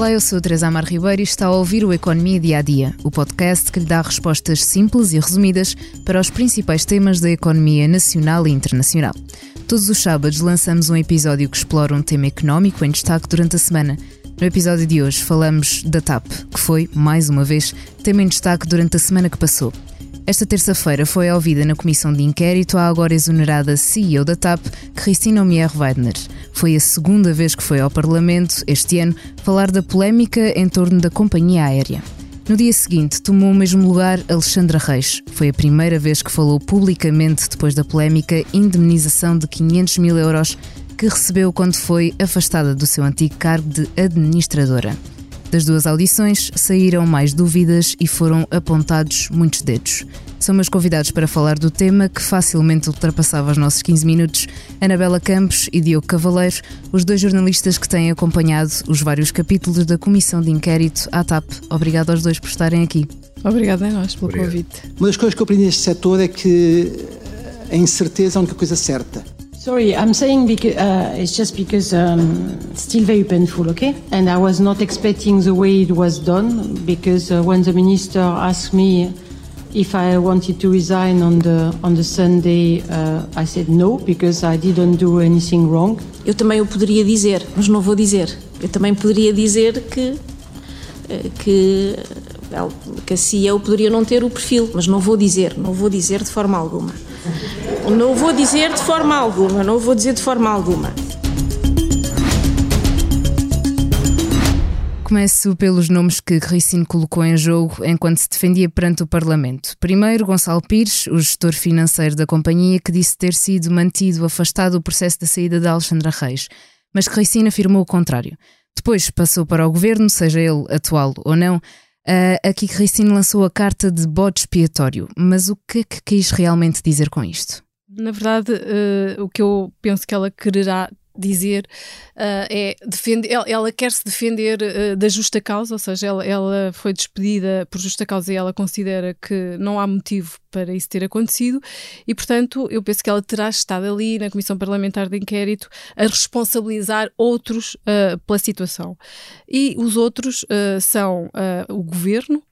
Olá, eu sou a Teresa Amar Ribeiro e está a ouvir o Economia Dia a Dia, o podcast que lhe dá respostas simples e resumidas para os principais temas da economia nacional e internacional. Todos os sábados lançamos um episódio que explora um tema económico em destaque durante a semana. No episódio de hoje falamos da TAP, que foi, mais uma vez, tema em destaque durante a semana que passou. Esta terça-feira foi ouvida na comissão de inquérito a agora exonerada CEO da TAP, Cristina Omier Weidner. Foi a segunda vez que foi ao Parlamento, este ano, falar da polémica em torno da companhia aérea. No dia seguinte, tomou o mesmo lugar Alexandra Reis. Foi a primeira vez que falou publicamente depois da polémica indemnização de 500 mil euros que recebeu quando foi afastada do seu antigo cargo de administradora. Das duas audições saíram mais dúvidas e foram apontados muitos dedos. São meus convidados para falar do tema que facilmente ultrapassava os nossos 15 minutos, Anabela Campos e Diogo Cavaleiro, os dois jornalistas que têm acompanhado os vários capítulos da Comissão de Inquérito à TAP. Obrigado aos dois por estarem aqui. Obrigada a nós pelo Obrigado. convite. Uma das coisas que eu aprendi neste setor é que a incerteza é a única coisa certa. Sorry, I'm saying because uh, it's just because um, still very painful, okay? And I was not expecting the way it was done because uh, when the minister asked me if I wanted to resign on the on the Sunday, uh, I said no because I didn't do anything wrong. Eu também o poderia dizer, mas não vou dizer. Eu também poderia dizer que eh, que que a CEO poderia não ter o perfil, mas não vou dizer, não vou dizer de forma alguma. Não vou dizer de forma alguma, não vou dizer de forma alguma. Começo pelos nomes que Ricino colocou em jogo enquanto se defendia perante o Parlamento. Primeiro, Gonçalo Pires, o gestor financeiro da companhia, que disse ter sido mantido afastado do processo da saída de Alexandra Reis, mas que Ricino afirmou o contrário. Depois passou para o governo, seja ele atual ou não. Uh, aqui Ricino lançou a carta de bode expiatório, mas o que é que quis realmente dizer com isto? Na verdade, uh, o que eu penso que ela quererá dizer uh, é defender, ela, ela, quer se defender uh, da justa causa, ou seja, ela, ela, foi despedida por justa causa e ela considera que não há motivo para isso ter acontecido e, portanto, eu penso que ela terá estado ali na Comissão Parlamentar de Inquérito a responsabilizar outros uh, pela situação. E os outros são o governo,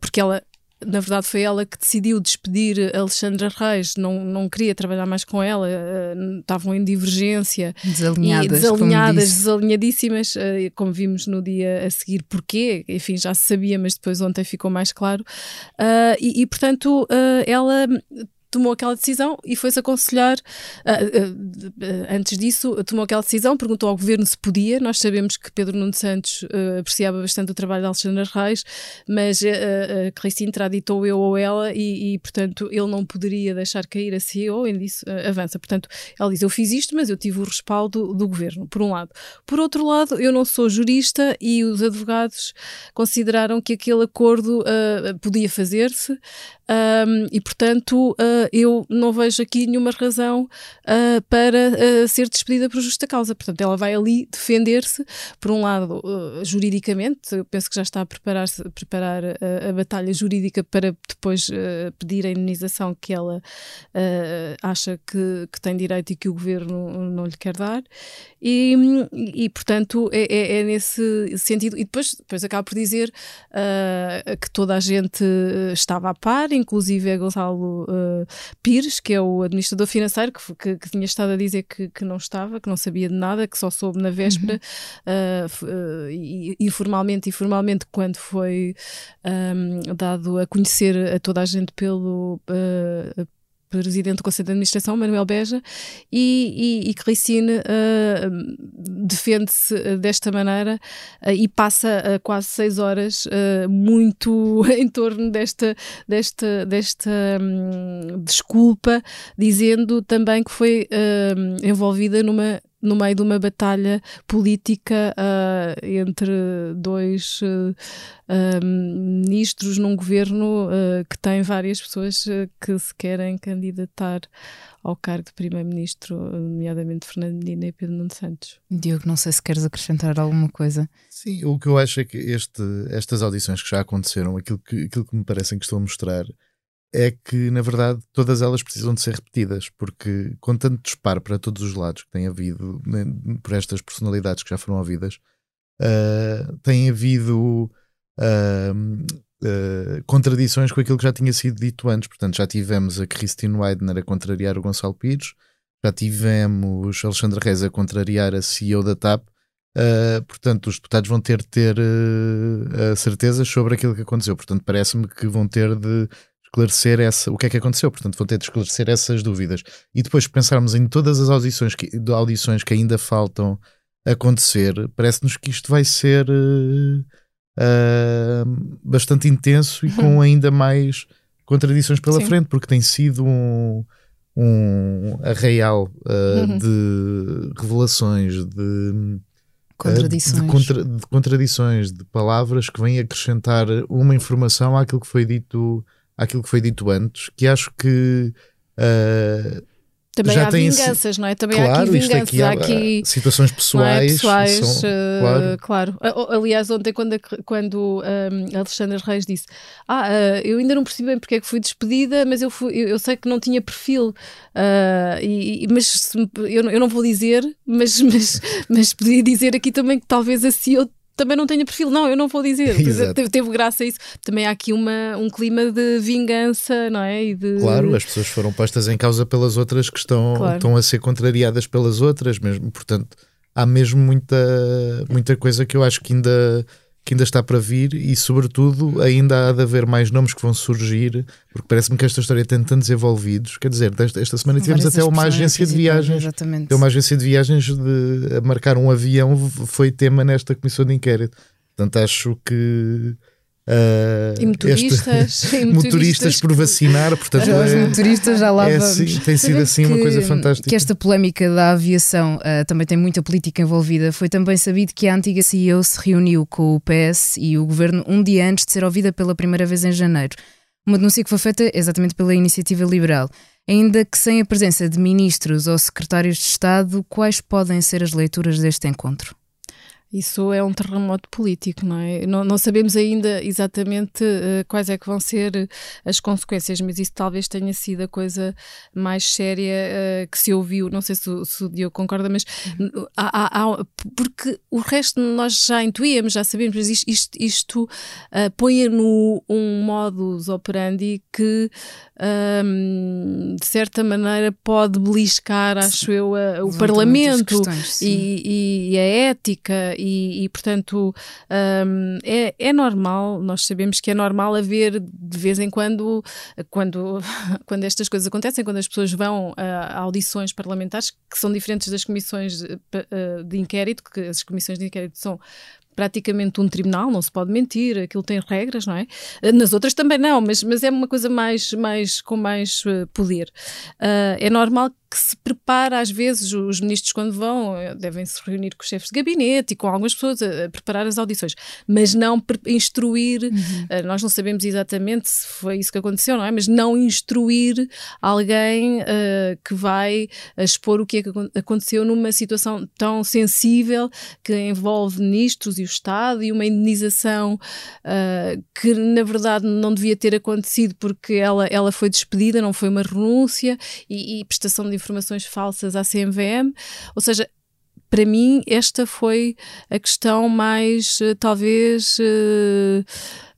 porque ela na verdade foi ela que decidiu despedir Alexandra Reis, não, não queria trabalhar mais com ela, uh, estavam em divergência, desalinhadas, desalinhadas desalinhadíssimas, uh, como vimos no dia a seguir, porquê, enfim, já se sabia, mas depois ontem ficou mais claro, uh, e, e, portanto ela tomou aquela decisão e foi-se aconselhar. Uh, uh, antes disso, tomou aquela decisão, perguntou ao governo se podia. Nós sabemos que Pedro Nuno Santos uh, apreciava bastante o trabalho de Alexandre Reis, mas uh, Cristina traditou eu ou ela e, e, portanto, ele não poderia deixar cair a CEO. Ele disse: avança. Portanto, ela diz: Eu fiz isto, mas eu tive o respaldo do governo, por um lado. Por outro lado, eu não sou jurista e os advogados consideraram que aquele acordo podia fazer-se. Um, e, portanto, uh, eu não vejo aqui nenhuma razão uh, para uh, ser despedida por justa causa. Portanto, ela vai ali defender-se, por um lado, juridicamente, eu penso que já está a preparar, -se, preparar a batalha jurídica para depois pedir a indenização que ela acha que, que, tem direito e que o governo não lhe quer dar. E, e portanto, é, é, é, nesse sentido. E depois, depois acaba por dizer que toda a gente estava a par inclusive é Gonçalo uh, Pires, que é o administrador financeiro, que, que, que tinha estado a dizer que, que, não estava, que não sabia de nada, que só soube na véspera, uhum. uh, uh, e, informalmente e formalmente, quando foi um, dado a conhecer a toda a gente pelo presidente do Conselho de Administração, Manuel Beja, e, e, e Criscine uh, defende-se desta maneira uh, e passa uh, quase seis horas muito em torno desta, desta, desta um, desculpa, dizendo também que foi envolvida numa no meio de uma batalha política uh, entre dois uh, ministros num governo uh, que tem várias pessoas que se querem candidatar ao cargo de primeiro-ministro, nomeadamente Fernando Medina e Pedro Nuno Santos. Diogo, não sei se queres acrescentar alguma coisa. Sim, o que eu acho é que este, estas audições que já aconteceram, aquilo que, aquilo que me parecem que estão a mostrar é que, na verdade, todas elas precisam de ser repetidas, porque com tanto disparo para todos os lados que tem havido né, por estas personalidades que já foram ouvidas, uh, tem havido uh, contradições com aquilo que já tinha sido dito antes. Portanto, já tivemos a Christine Weidner a contrariar o Gonçalo Pires, já tivemos Alexandre Reis a contrariar a CEO da TAP. Uh, portanto, os deputados vão ter de ter uh, certezas sobre aquilo que aconteceu. Portanto, parece-me que vão ter de esclarecer essa, o que é que aconteceu. Portanto, vão ter de esclarecer essas dúvidas. E depois pensarmos em todas as audições que, audições que ainda faltam acontecer, parece-nos que isto vai ser uh, bastante intenso e com ainda mais contradições pela Sim. frente, porque tem sido um, um arraial uhum. de revelações, de Contradições. De, contra, de, contradições, de palavras que vêm acrescentar uma informação àquilo que foi dito, àquilo que foi dito antes, que acho que uh, também já há vinganças, esse... não é? Também claro, há aqui vinganças, aqui há, há aqui situações pessoais. É? pessoais são, uh, claro. claro. Aliás, ontem, quando, quando um, Alexandre Reis disse: Ah, uh, eu ainda não percebi bem porque é que fui despedida, mas eu, fui, eu, eu sei que não tinha perfil. Uh, e, mas eu, eu não vou dizer, mas, mas, mas podia dizer aqui também que talvez a CEO também não tenha perfil. Não, eu não vou dizer. Teve, teve, graça isso. Também há aqui uma, um clima de vingança, não é? De... Claro, as pessoas foram postas em causa pelas outras que estão, claro. estão a ser contrariadas pelas outras mesmo. Portanto, há mesmo muita, muita coisa que eu acho que ainda que ainda está para vir e, sobretudo, ainda há de haver mais nomes que vão surgir, porque parece-me que esta história tem tantos envolvidos. Quer dizer, esta, esta semana tivemos até uma agência de viagens, exatamente. uma agência de viagens de marcar um avião foi tema nesta comissão de inquérito. Portanto, acho que Uh, e motoristas, este, e motoristas, por vacinar, portanto, os é, motoristas já lá é vamos. Assim, tem sido assim que, uma coisa fantástica. Que esta polémica da aviação uh, também tem muita política envolvida. Foi também sabido que a antiga CEO se reuniu com o PS e o governo um dia antes de ser ouvida pela primeira vez em janeiro. Uma denúncia que foi feita exatamente pela iniciativa liberal. Ainda que sem a presença de ministros ou secretários de Estado, quais podem ser as leituras deste encontro? Isso é um terremoto político, não é? Não, não sabemos ainda exatamente uh, quais é que vão ser as consequências, mas isso talvez tenha sido a coisa mais séria uh, que se ouviu. Não sei se, se o Diogo concorda, mas uhum. há, há, há, porque o resto nós já intuíamos, já sabemos, mas isto, isto, isto uh, põe no um modus operandi que um, de certa maneira pode beliscar, acho eu, a, o Parlamento e, e, a ética e, e portanto um, é, é normal, nós sabemos que é normal haver de vez em quando, quando, quando estas coisas acontecem, quando as pessoas vão a audições parlamentares que são diferentes das comissões de, de inquérito, que as comissões de inquérito são praticamente um tribunal, não se pode mentir, aquilo tem regras, não é? Nas outras também não, mas, mas é uma coisa mais, mais com mais poder. Uh, é normal que se prepara, às vezes, os ministros, quando vão, eh, devem se reunir com os chefes de gabinete e com algumas pessoas a, preparar as audições, mas não instruir. Uhum. Uh, nós não sabemos exatamente se foi isso que aconteceu, não é? Mas não instruir alguém uh, que vai expor o que é que aconteceu numa situação tão sensível que envolve ministros e o Estado e uma indenização uh, que, na verdade, não devia ter acontecido porque ela, ela foi despedida, não foi uma renúncia e, e prestação de informações falsas à CMVM, ou seja, para mim, esta foi a questão mais, eh, talvez, uh,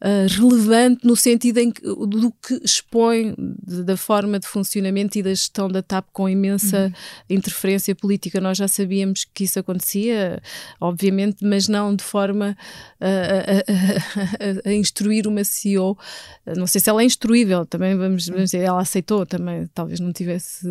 uh, relevante no sentido em que, do que expõe de, da forma de funcionamento e da gestão da TAP com imensa uhum. interferência política. Nós já sabíamos que isso acontecia, obviamente, mas não de forma a, a, a, a instruir uma CEO. Não sei se ela é instruível, também vamos, vamos dizer, ela aceitou também, talvez não tivesse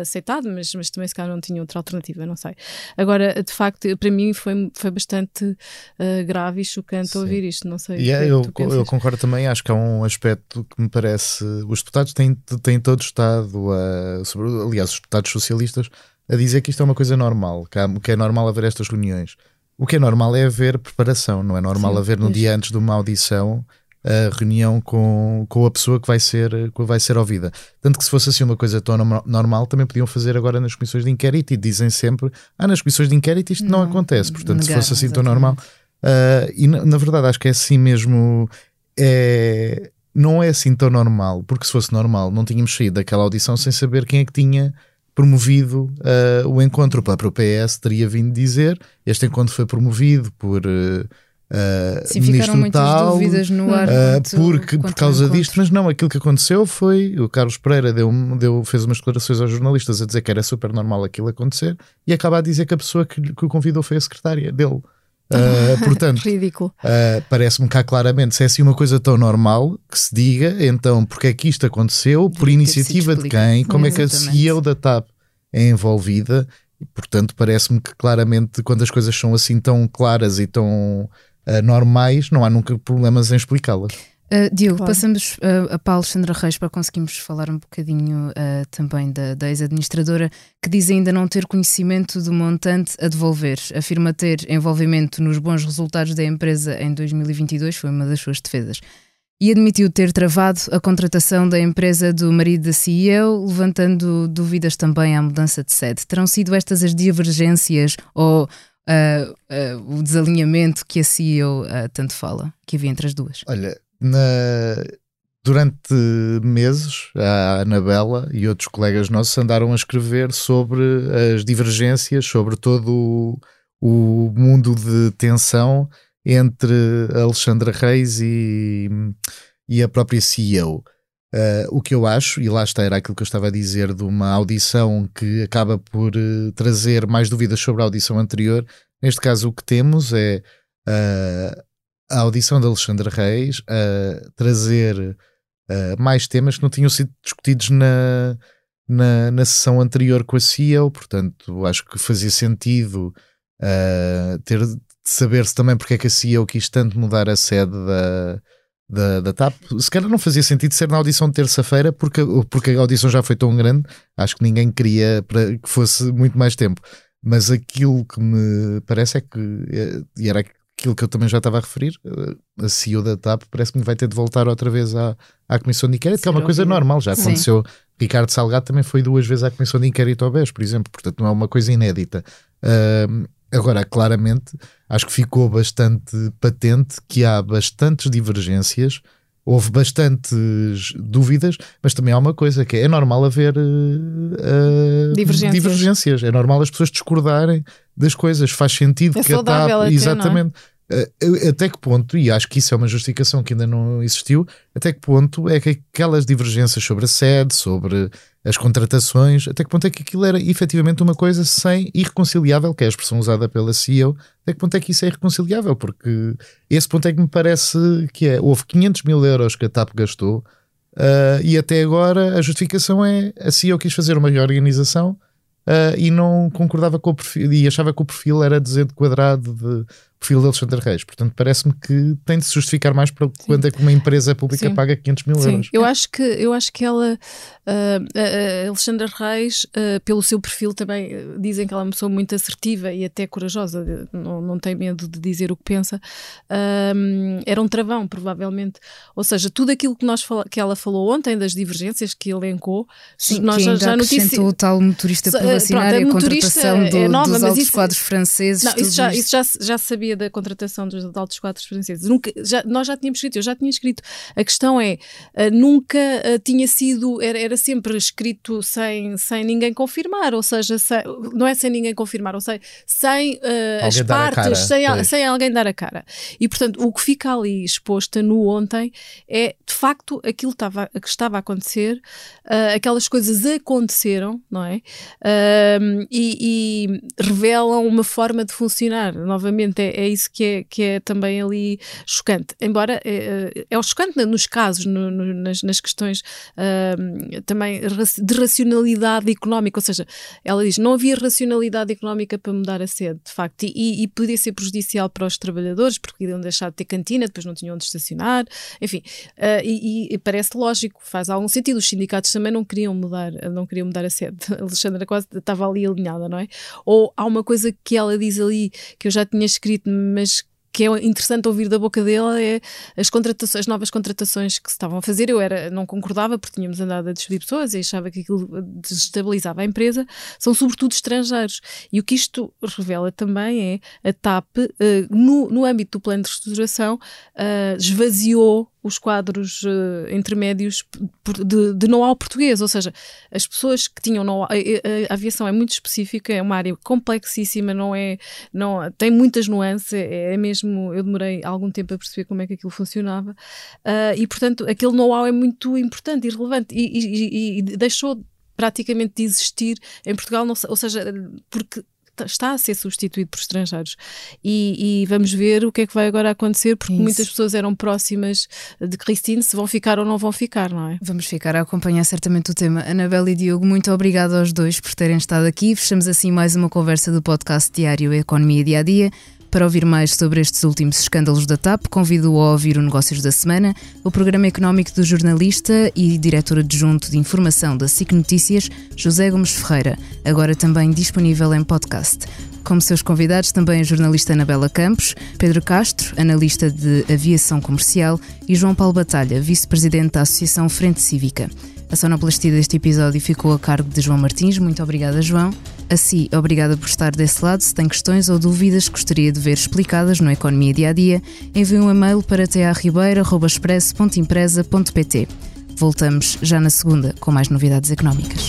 aceitado, mas, mas também se calhar não tinha outra alternativa, não sei. Agora, de facto, para mim foi, foi bastante uh, grave e chocante Sim. ouvir isto, não sei. Yeah, eu, eu concordo também, acho que há um aspecto que me parece. Os deputados têm, têm todo estado a. Sobre, aliás, os deputados socialistas a dizer que isto é uma coisa normal, que, há, que é normal haver estas reuniões. O que é normal é haver preparação, não é normal Sim, haver no dia antes de uma audição a reunião com, com a pessoa que vai ser que vai ser ouvida. Tanto que se fosse assim uma coisa tão normal, também podiam fazer agora nas comissões de inquérito e dizem sempre: ah, nas comissões de inquérito isto não, não acontece. Portanto, negar, se fosse assim exatamente. tão normal, Uh, e na, na, verdade acho que é assim mesmo. É, não é assim tão normal, porque se fosse normal não tínhamos saído daquela audição sem saber quem é que tinha promovido uh, o encontro. O próprio PS teria vindo dizer este encontro foi promovido por uh, uh, Sim, ficaram muitas tal, dúvidas no ar. uh, porque, por causa disto, mas não, aquilo que aconteceu foi o Carlos Pereira deu, deu, fez umas declarações aos jornalistas a dizer que era super normal aquilo acontecer e acaba a dizer que a pessoa que, que o convidou foi a secretária dele. Uh, portanto, Ridículo. Uh, parece-me cá claramente. Se é assim uma coisa tão normal que se diga, então porque é que isto aconteceu, por iniciativa de quem, como é que a CEO da TAP é envolvida, e, portanto parece-me que claramente quando as coisas são assim tão claras e tão uh, normais, não há nunca problemas em explicá-las. Uh, Diogo, claro. passamos uh, para a Alexandra Reis para conseguirmos falar um bocadinho uh, também da, da ex-administradora, que diz ainda não ter conhecimento do montante a devolver. Afirma ter envolvimento nos bons resultados da empresa em 2022, foi uma das suas defesas. E admitiu ter travado a contratação da empresa do marido da CEO, levantando dúvidas também à mudança de sede. Terão sido estas as divergências ou o desalinhamento que a CEO tanto fala, que havia entre as duas? Olha, na, durante meses, a Anabela e outros colegas nossos andaram a escrever sobre as divergências, sobre todo o, o mundo de tensão entre Alexandra Reis e, e a própria CEO. Uh, o que eu acho, e lá está, era aquilo que eu estava a dizer de uma audição que acaba por uh, trazer mais dúvidas sobre a audição anterior. Neste caso, o que temos é uh, a audição de Alexandre Reis a trazer mais temas que não tinham sido discutidos na, na, na sessão anterior com a CEO, portanto acho que fazia sentido uh, ter de saber-se também porque é que a CEO quis tanto mudar a sede da, da, da TAP. Se calhar não fazia sentido ser na audição de terça-feira, porque, porque a audição já foi tão grande, acho que ninguém queria para que fosse muito mais tempo. Mas aquilo que me parece é que, e era aquilo que eu também já estava a referir, eh, a CEO da TAP parece-me que vai ter de voltar outra vez à, à Comissão de Inquérito, que é uma coisa normal, já aconteceu. Sim. Ricardo Salgado também foi duas vezes à Comissão de Inquérito ao BES, por exemplo, portanto não é uma coisa inédita. Uh, agora, claramente, acho que ficou bastante patente que há bastantes divergências, houve bastantes dúvidas, mas também há uma coisa que é, é normal haver uh, divergências. divergências. é normal as pessoas discordarem das coisas, faz sentido é que a TAP, é? exatamente, até que ponto, e acho que isso é uma justificação que ainda não existiu, até que ponto é que aquelas divergências sobre a sede, sobre as contratações, até que ponto é que aquilo era efetivamente uma coisa sem irreconciliável, que é a expressão usada pela CEO, até que ponto é que isso é irreconciliável, porque esse ponto é que me parece que é, houve 500 mil euros que a TAP gastou, uh, e até agora a justificação é a CEO quis fazer uma reorganização, Uh, e não concordava com o perfil e achava que o perfil era de quadrado de perfil de Alexandre Reis. Portanto, parece-me que tem de se justificar mais para quando é que uma empresa pública Sim. paga 500 mil Sim. euros. Eu acho que, eu acho que ela, uh, Alexandre Reis, uh, pelo seu perfil também, uh, dizem que ela é uma pessoa muito assertiva e até corajosa, não, não tem medo de dizer o que pensa. era um travão, provavelmente. Ou seja, tudo aquilo que, nós que ela falou ontem, das divergências que elencou, Sim, nós que já, já notícia... o tal motorista por vacinar e a contratação do, é nova, dos altos isso, quadros franceses. Não, isso, já, isso já, já sabia da contratação dos altos quadros franceses. Nunca, já, nós já tínhamos escrito, eu já tinha escrito. A questão é, uh, nunca uh, tinha sido, era, era sempre escrito sem, sem ninguém confirmar, ou seja, sem, não é sem ninguém confirmar, ou seja, sem uh, as partes, sem, sem alguém dar a cara. E portanto, o que fica ali exposto no ontem é de facto aquilo estava, que estava a acontecer, aquelas coisas aconteceram, não é? E, e, revelam uma forma de funcionar. Novamente, é, é isso que é, que é também ali chocante. Embora é, é o chocante nos casos, no, no, nas, nas, questões uh, também de racionalidade económica, ou seja, ela diz não havia racionalidade económica para mudar a sede, de facto, e, e podia ser prejudicial para os trabalhadores, porque iriam deixar de ter cantina, depois não tinham onde estacionar, enfim, uh, e, e, parece lógico, faz algum sentido. Os sindicatos também não queriam mudar, não queriam mudar a sede. A Alexandra quase estava ali alinhada, não é? Ou há uma coisa que ela diz ali que eu já tinha escrito mas que é interessante ouvir da boca dele é as contratações, as novas contratações que se estavam a fazer. Eu era, não concordava porque tínhamos andado a despedir pessoas e achava que aquilo desestabilizava a empresa, são sobretudo estrangeiros. E o que isto revela também é a TAP, uh, no, no âmbito do plano de reestruturação, uh, esvaziou os quadros uh, intermédios de, de know-how português, ou seja, as pessoas que tinham know-how, a, a, aviação é muito específica, é uma área complexíssima, não é, não, tem muitas nuances, é, é mesmo, eu demorei algum tempo a perceber como é que aquilo funcionava, uh, e portanto aquele know-how é muito importante e relevante, e, e, e deixou praticamente de existir em Portugal, não, ou seja, porque está a ser substituído por estrangeiros. E, e, vamos ver o que é que vai agora acontecer, porque Isso. muitas pessoas eram próximas de Christine, se vão ficar ou não vão ficar, não é? Vamos ficar a acompanhar certamente o tema. Anabela e Diogo, muito obrigado aos dois por terem estado aqui. Fechamos assim mais uma conversa do podcast diário Economia Dia a Dia. Para ouvir mais sobre estes últimos escândalos da TAP, convido-o a ouvir o Negócios da Semana, o programa económico do jornalista e diretor adjunto de informação da SIC Notícias, José Gomes Ferreira, agora também disponível em podcast. Como seus convidados, também a jornalista Anabela Campos, Pedro Castro, analista de aviação comercial, e João Paulo Batalha, vice-presidente da Associação Frente Cívica. A sonoplastia deste episódio ficou a cargo de João Martins. Muito obrigada, João. A si, obrigada por estar desse lado. Se tem questões ou dúvidas que gostaria de ver explicadas no Economia Dia a Dia, envie um e-mail para tearribeira.express.empresa.pt. Voltamos já na segunda com mais novidades económicas.